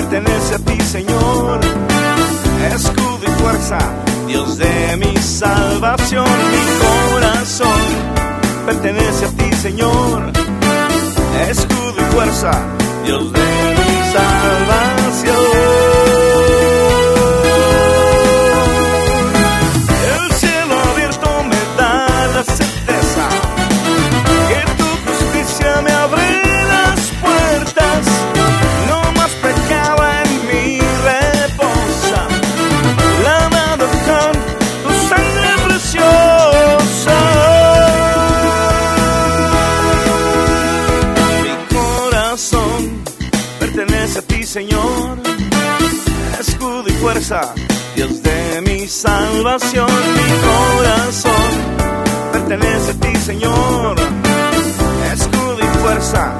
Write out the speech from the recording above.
pertenece a ti, Señor. Escudo y fuerza, Dios de mi salvación, mi corazón pertenece a ti, Señor. Escudo y fuerza, Dios de mi salvación. Señor, escudo y fuerza, Dios de mi salvación, mi corazón pertenece a ti, Señor, escudo y fuerza